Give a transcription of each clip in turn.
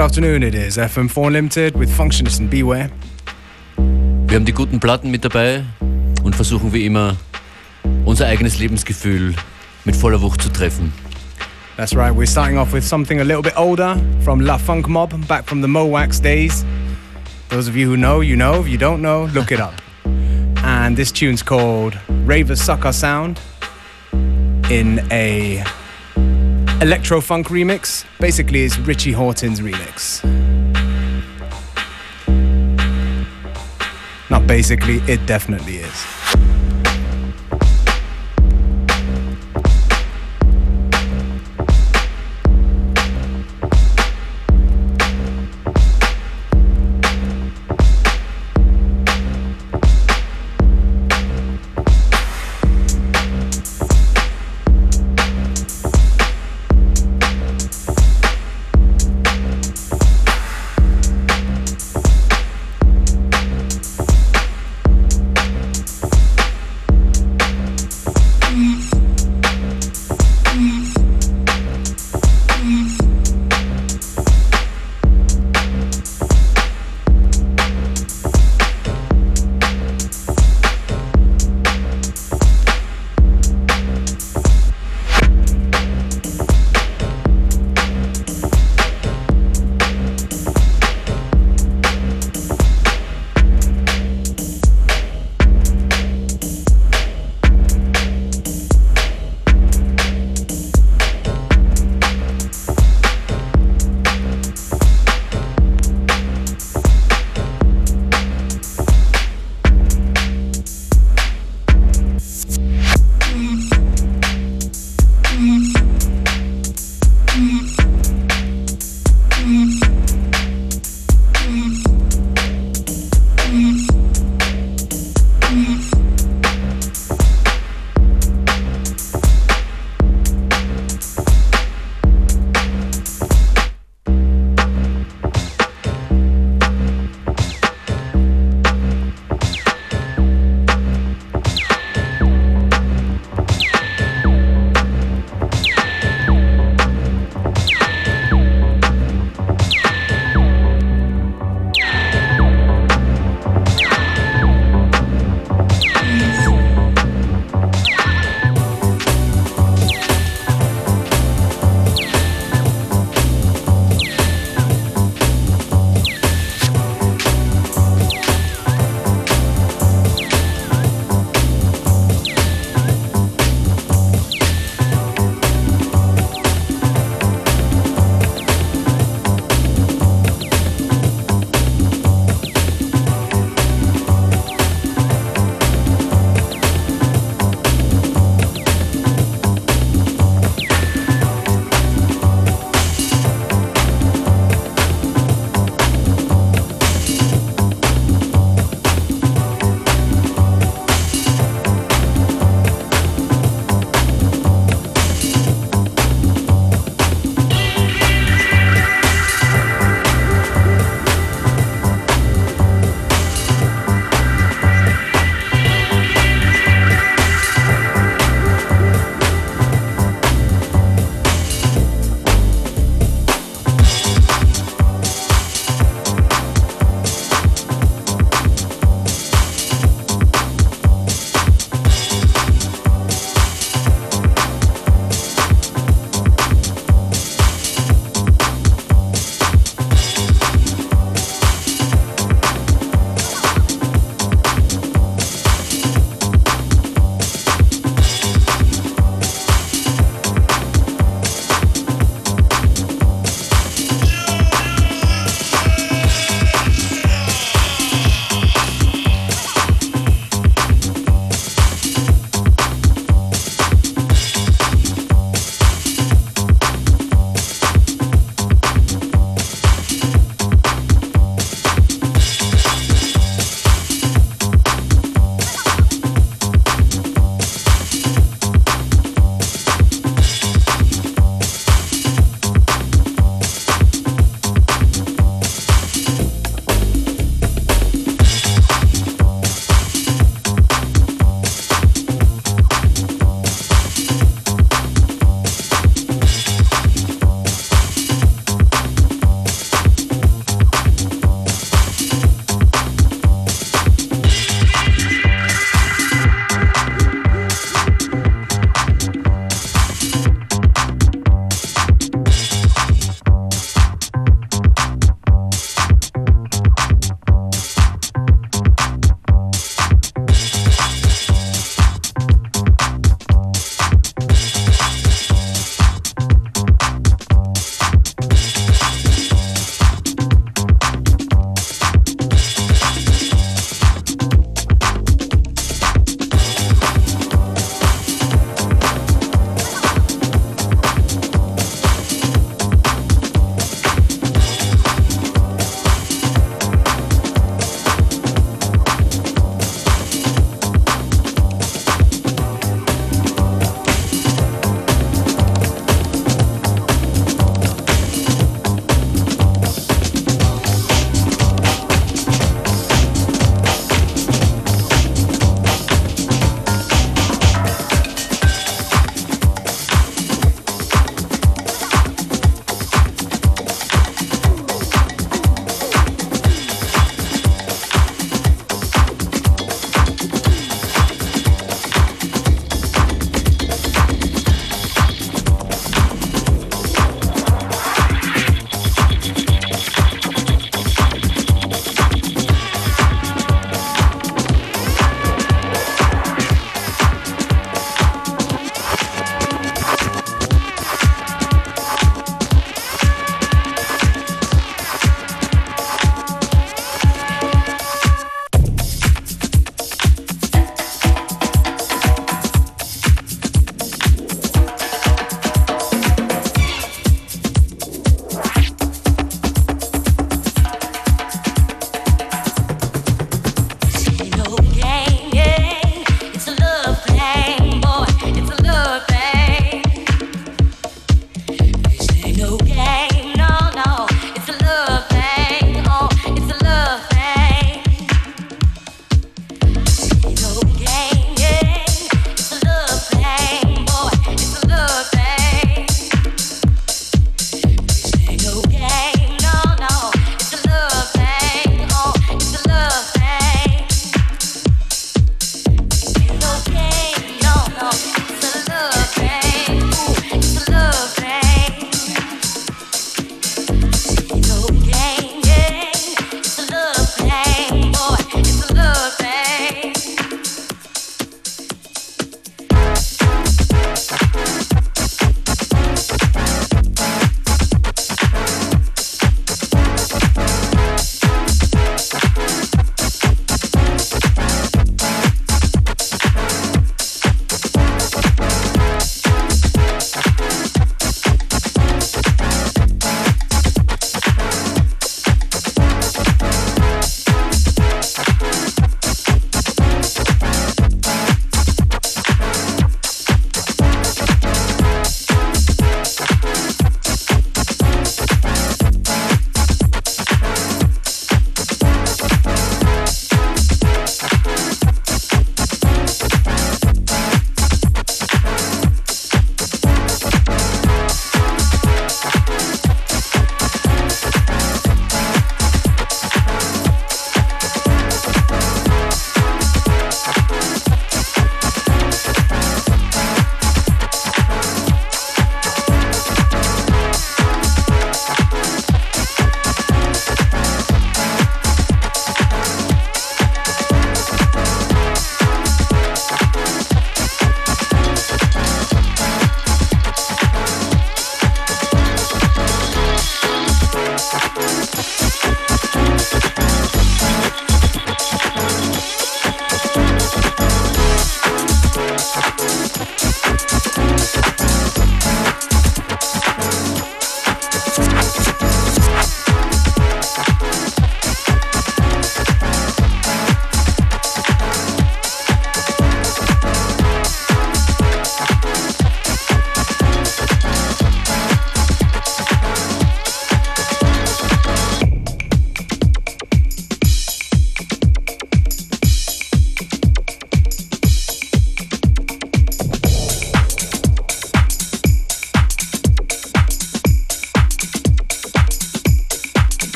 Good afternoon, it is FM4 Limited with Functionist and Beware. Wir haben die guten Platten mit dabei und versuchen wie immer unser eigenes Lebensgefühl mit voller Wucht zu treffen. That's right, we're starting off with something a little bit older from La Funk Mob, back from the Mo' Wax days. Those of you who know, you know. If you don't know, look it up. and this tune's called Raver Sucker Sound in a electro funk remix. Basically, is Richie Hawtin's remix. Not basically, it definitely is.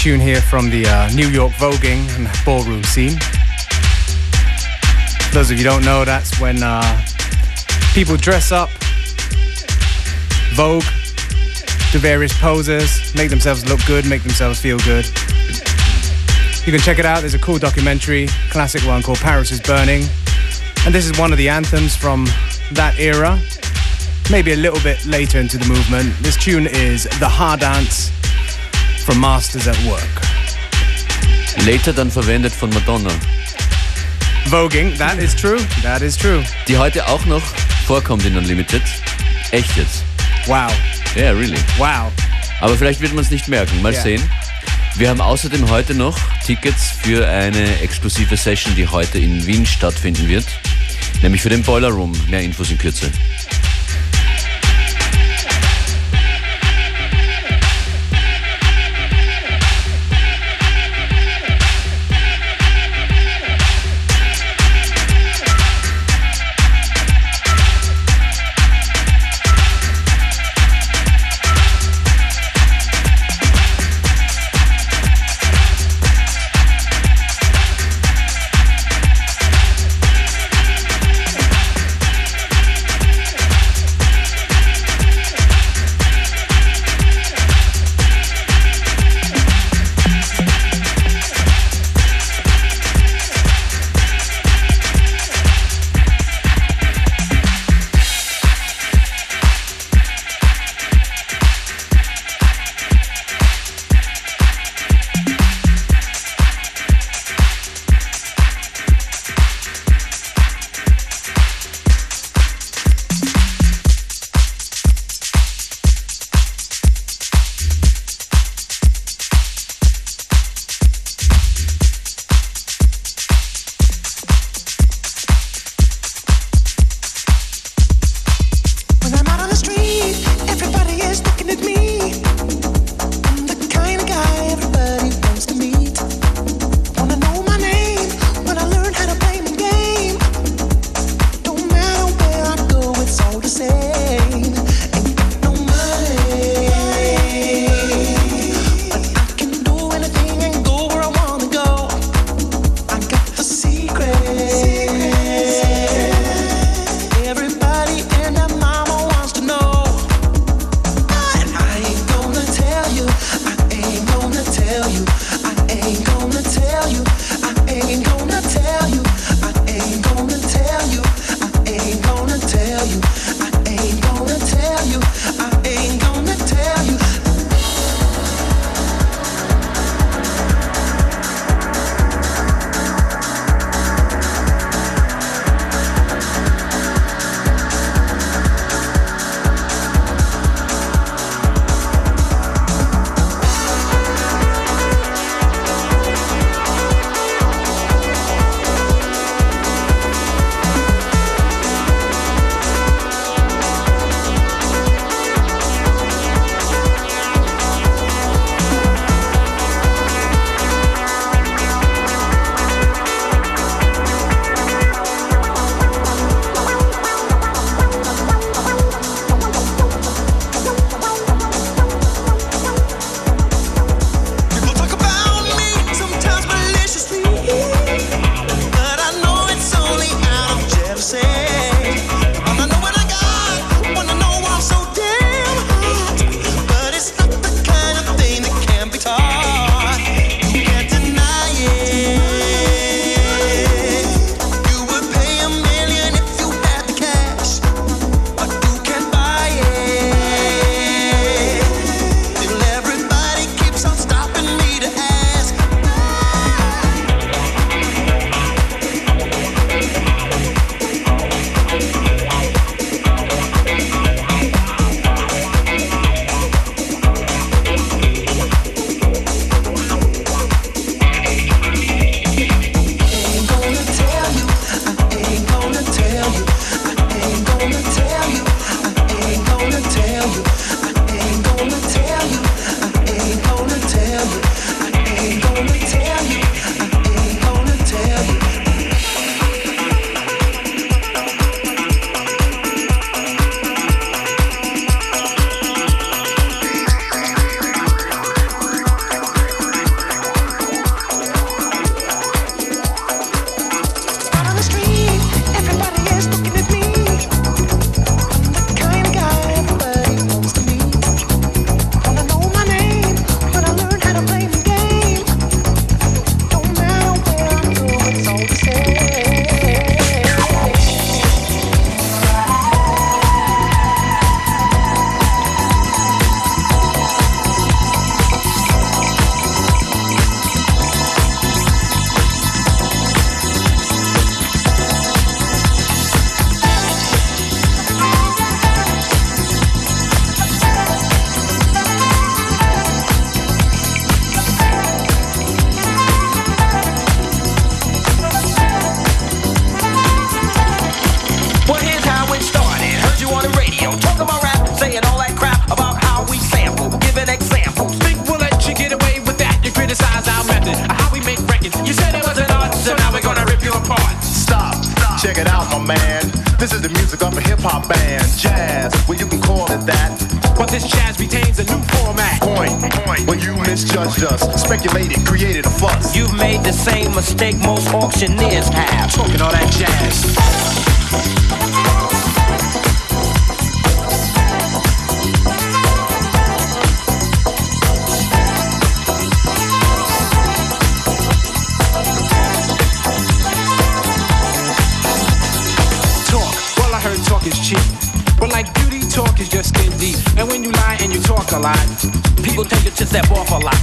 Tune here from the uh, New York voguing and ballroom scene. For those of you don't know, that's when uh, people dress up, vogue, do various poses, make themselves look good, make themselves feel good. You can check it out. There's a cool documentary, classic one called Paris is Burning. And this is one of the anthems from that era, maybe a little bit later into the movement. This tune is The Ha Dance from Masters at Work. Later dann verwendet von Madonna, Voguing, that is true, that is true. die heute auch noch vorkommt in Unlimited. Echt jetzt. Wow, Yeah, really. wow. Aber vielleicht wird man es nicht merken. Mal Ja. sehen. Wir haben außerdem heute noch Tickets für eine exklusive Session, die heute in Wien stattfinden wird. Nämlich für den Boiler Room. Mehr Infos in Kürze.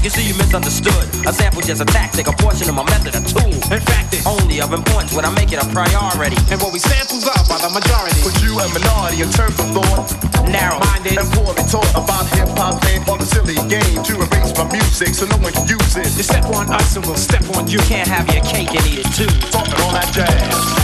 You see, you misunderstood. A sample just a tactic, a portion of my method, a tool. in fact, it's Only of importance when I make it a priority. and what we samples up by the majority. But you a minority in terms of thought. Narrow. Minded, And poorly taught about hip hop fame all the silly game to erase my music so no one can use it. you step on us and we'll step on you. Can't have your cake and eat it too. Talking all that jazz.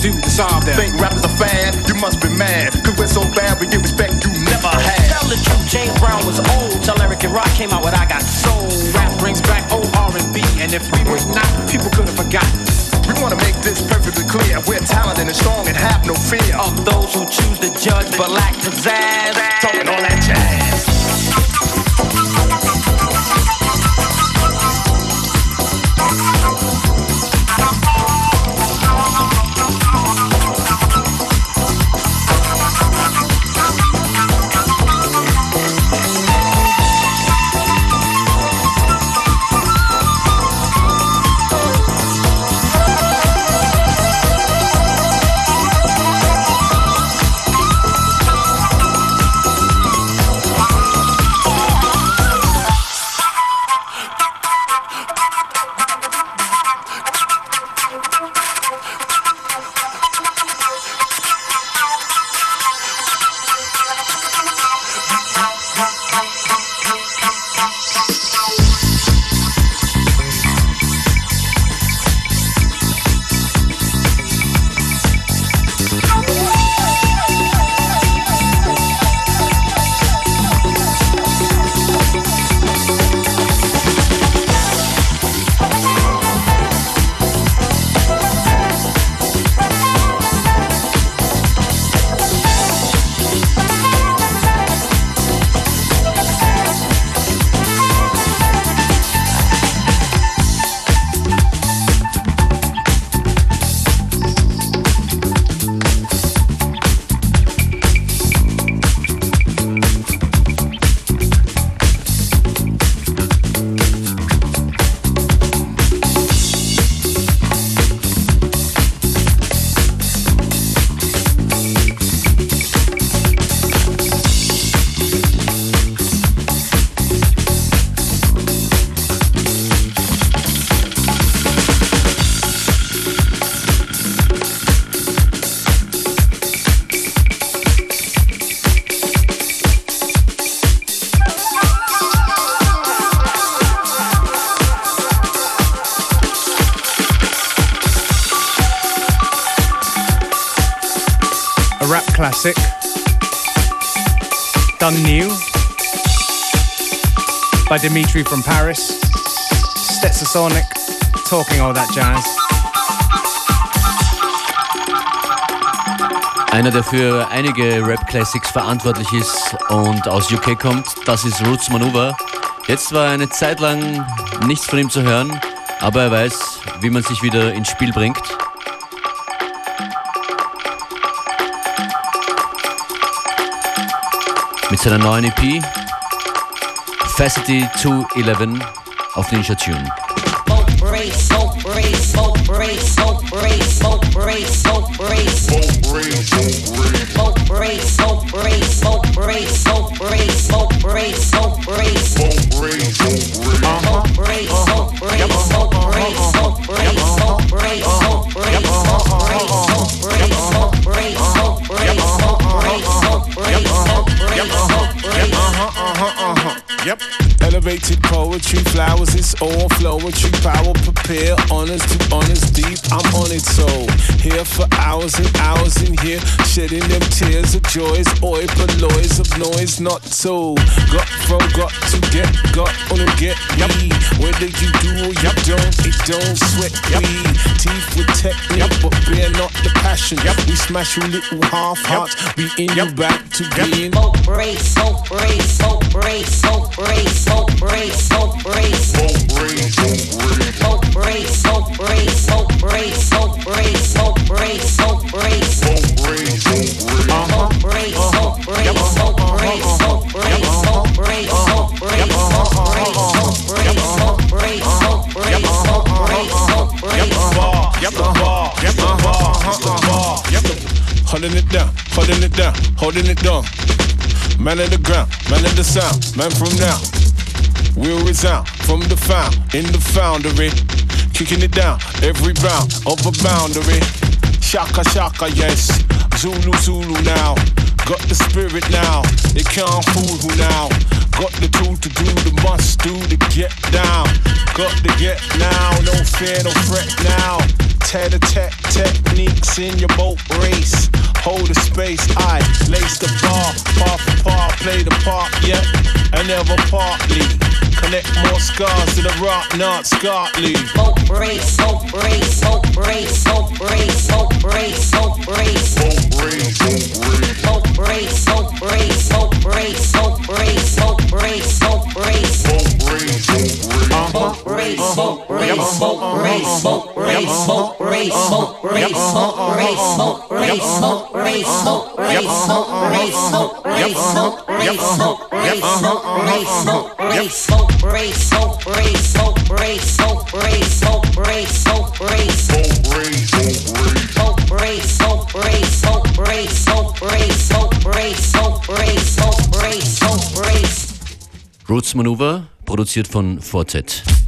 Do to solve them. Think rappers are fan? You must be mad. Cause we're so bad, we get respect you never had. Tell the truth, James Brown was old. Tell Eric and Rak came out with I Got Soul. Rap brings back old R&B, and if we were not, people could have forgotten. We wanna make this perfectly clear. We're talented and strong and have no fear. Of those who choose to judge but lack pizzazz. Dimitri from Paris. Stetsasonic. Talking all that jazz. Einer, der für einige Rap-Classics verantwortlich ist und aus UK kommt, das ist Roots Maneuver. Jetzt war eine Zeit lang nichts von ihm zu hören, aber er weiß, wie man sich wieder ins Spiel bringt. Mit seiner neuen EP Facety 211 auf Ninja Tune. Yep elevated poetry, flowers, it's all flowing. Tree power, prepare, honors to honors deep. I'm on it, so here for hours and hours in here, shedding them tears of joys, oi, alloys of noise, not so. Got from got to get, got on and get me. Whether you do or you don't, it don't sweat yep. me. Teeth with technique, yep. but bear not the passion. Yep. We smash your little half hearts, yep. we in yep. you back to yep. being. Smoke break, smoke break, smoke break, smoke break, holding it down, holding it down. Man of the ground, man of the sound, man from now. We'll resound from the found in the foundry. Kicking it down every bound of a boundary. Shaka shaka, yes. Zulu Zulu now. Got the spirit now. They can't fool who now. Got the tool to do the must do to get down. Got to get now. No fear, no fret now. Tet a tet techniques in your boat race. Hold the space, I lace the bar, par for par, play the part, yeah, and never partly. Connect more scars to the rock, not Scotley. so brave, so brave, so produziert von Fortet.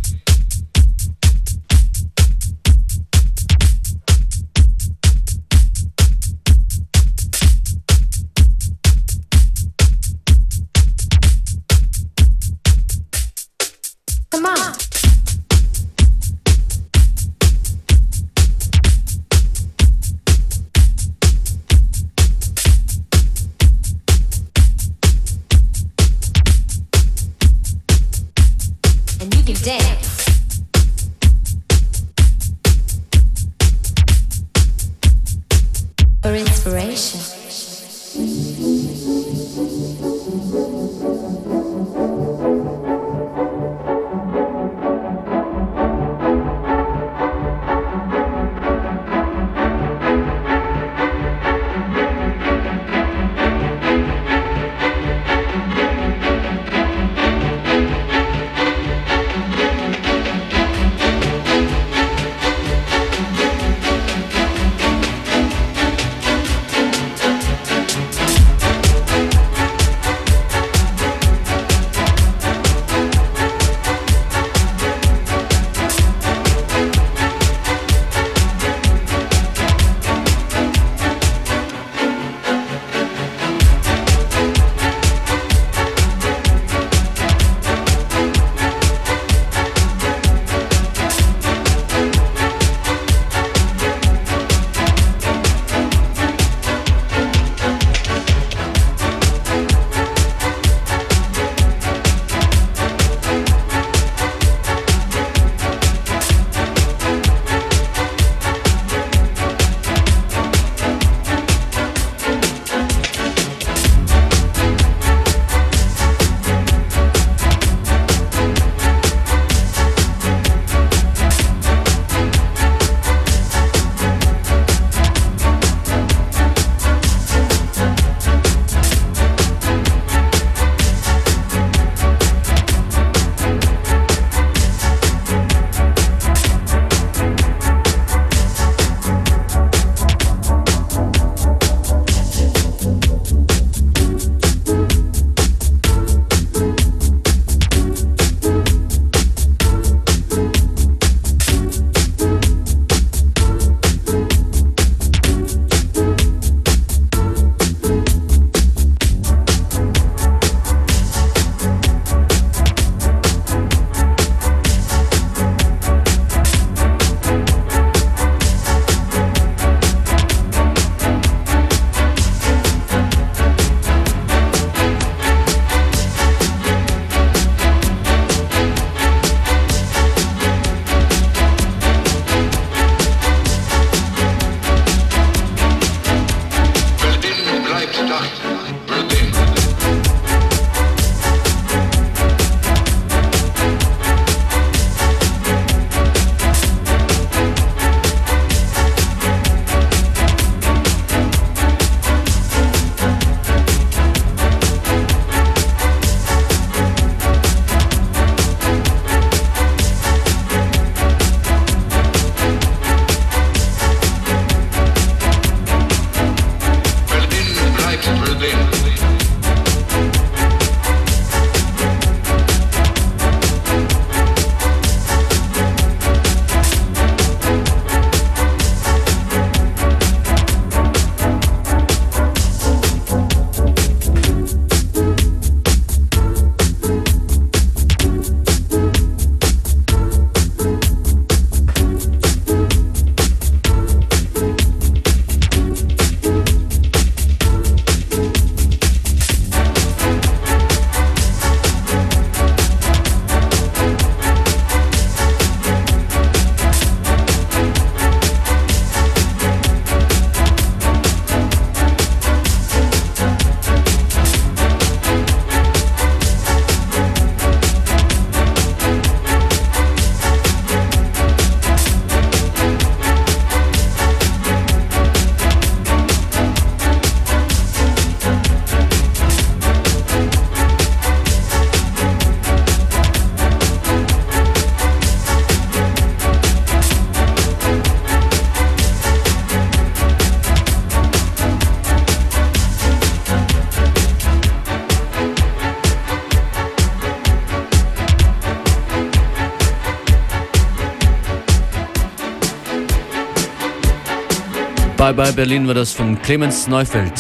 Bye Bye Berlin war das von Clemens Neufeld.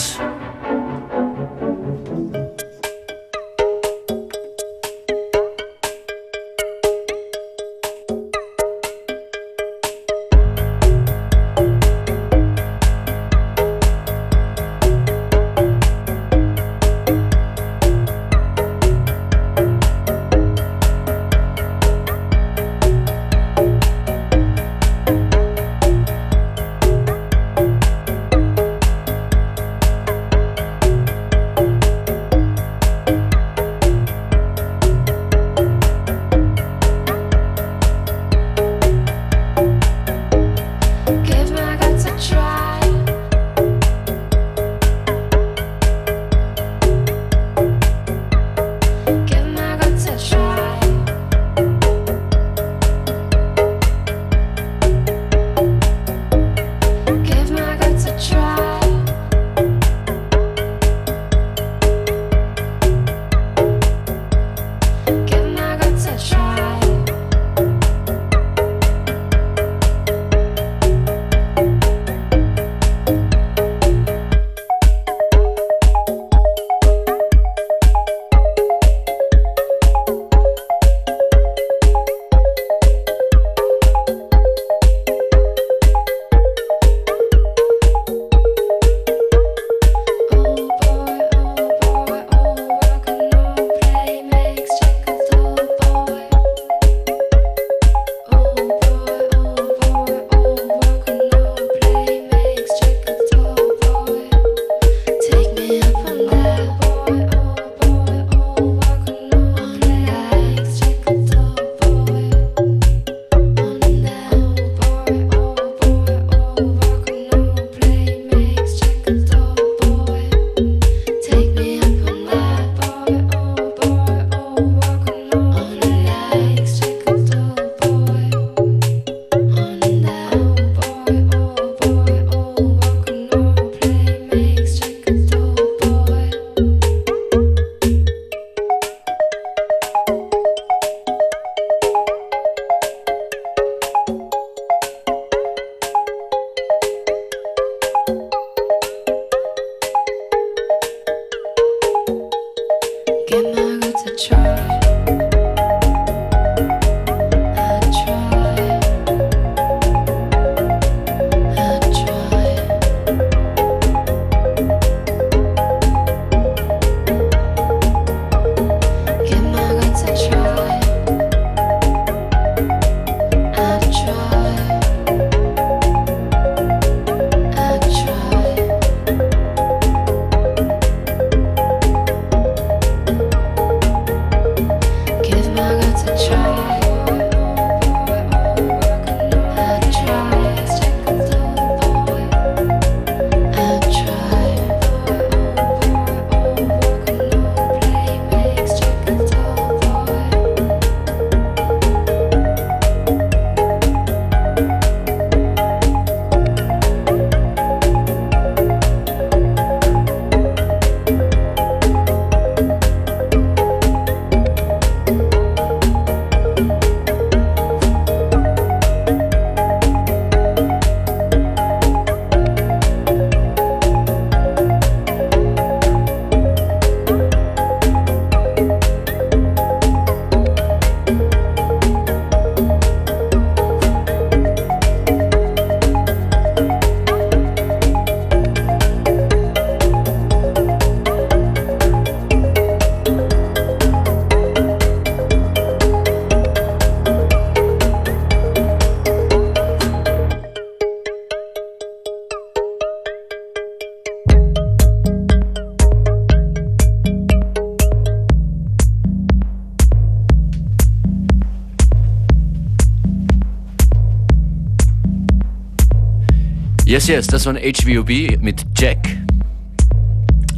Yes, yes, das waren HVOB mit Jack.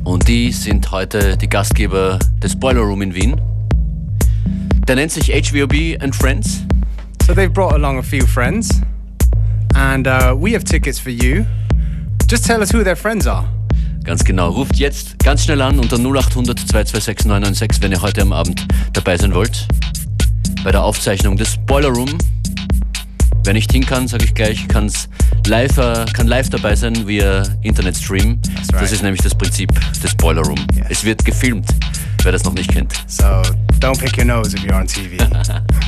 Und die sind heute die Gastgeber des Boiler Room in Wien. Der nennt sich HVOB and Friends. So they've brought along a few friends, and uh, we have tickets for you. Just tell us who their friends are. Ganz genau. Ruft jetzt ganz schnell an unter 0800 226 996, wenn ihr heute am Abend dabei sein wollt. Bei der Aufzeichnung des Boiler Room. Wer nicht hin kann, sage ich gleich, kann es live, äh, kann live dabei sein via Internetstream. right. Das ist nämlich das Prinzip des Boiler Room. Yeah. Es wird gefilmt, wer das noch nicht kennt. So don't pick your nose if you're on TV.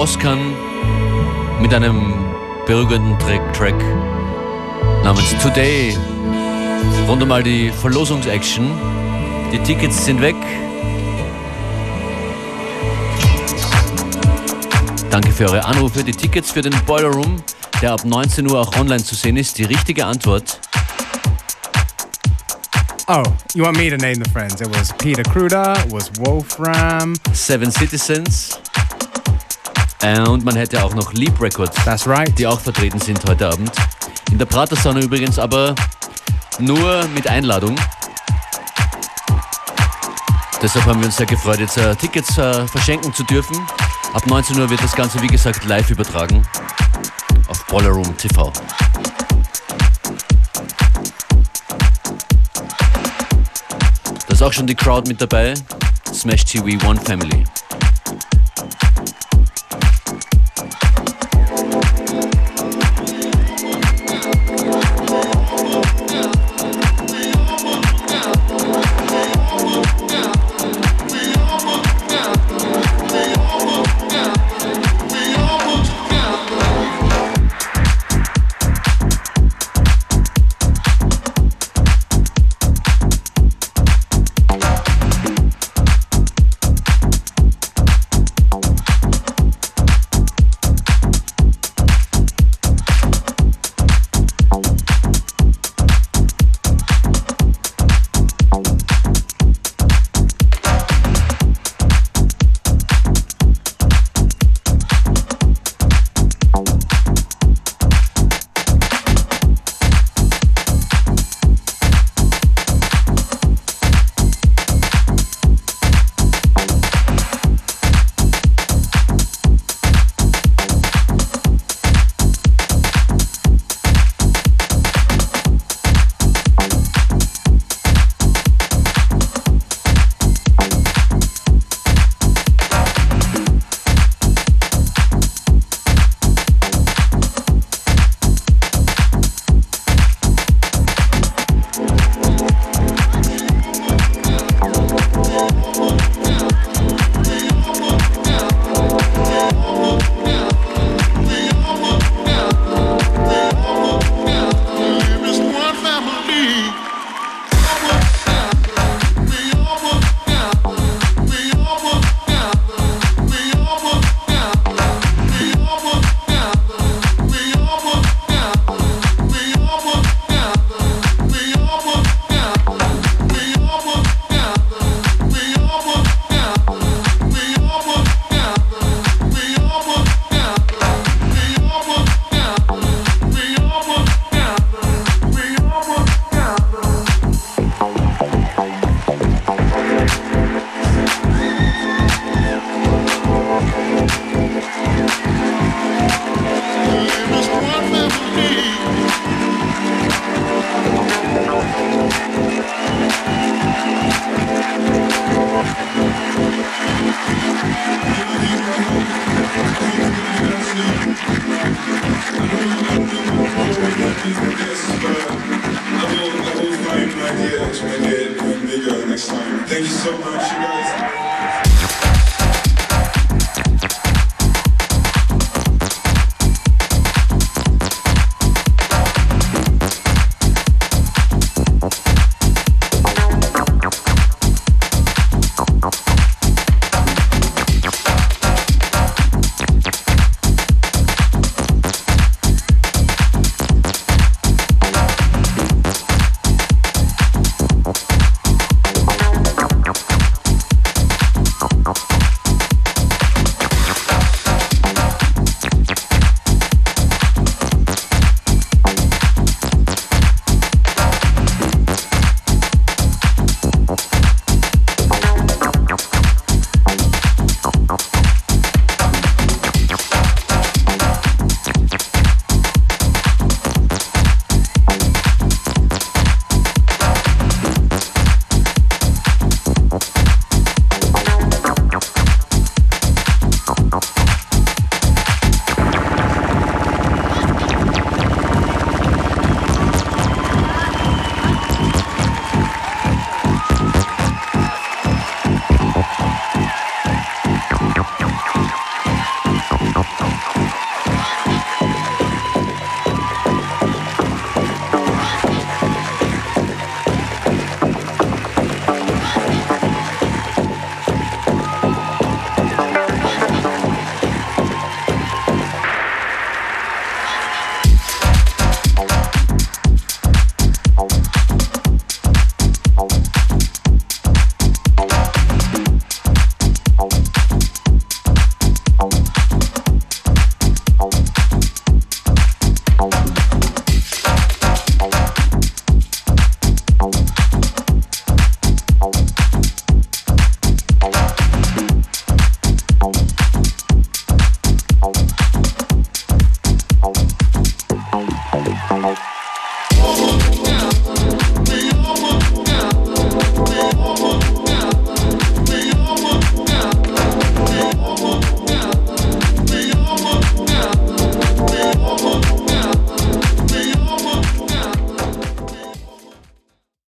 Oskan mit einem berührenden Track, namens Today. Rund all die Verlosungsaction. Die Tickets sind weg. Danke für eure Anrufe. Die Tickets für den Boiler Room, der ab 19 Uhr auch online zu sehen ist. Die richtige Antwort. Oh, you want me to name the friends? It was Peter Kruder, it was Wolfram. Seven Citizens. Äh, Und man hätte auch noch Leap Records, That's right. die auch vertreten sind heute Abend. In der Pratersauna übrigens, aber nur mit Einladung. Deshalb haben wir uns sehr gefreut, jetzt äh, Tickets äh, verschenken zu dürfen. Ab 19 Uhr wird das Ganze, wie gesagt, live übertragen auf Boiler Room TV. Da ist auch schon die Crowd mit dabei. Smash TV One Family.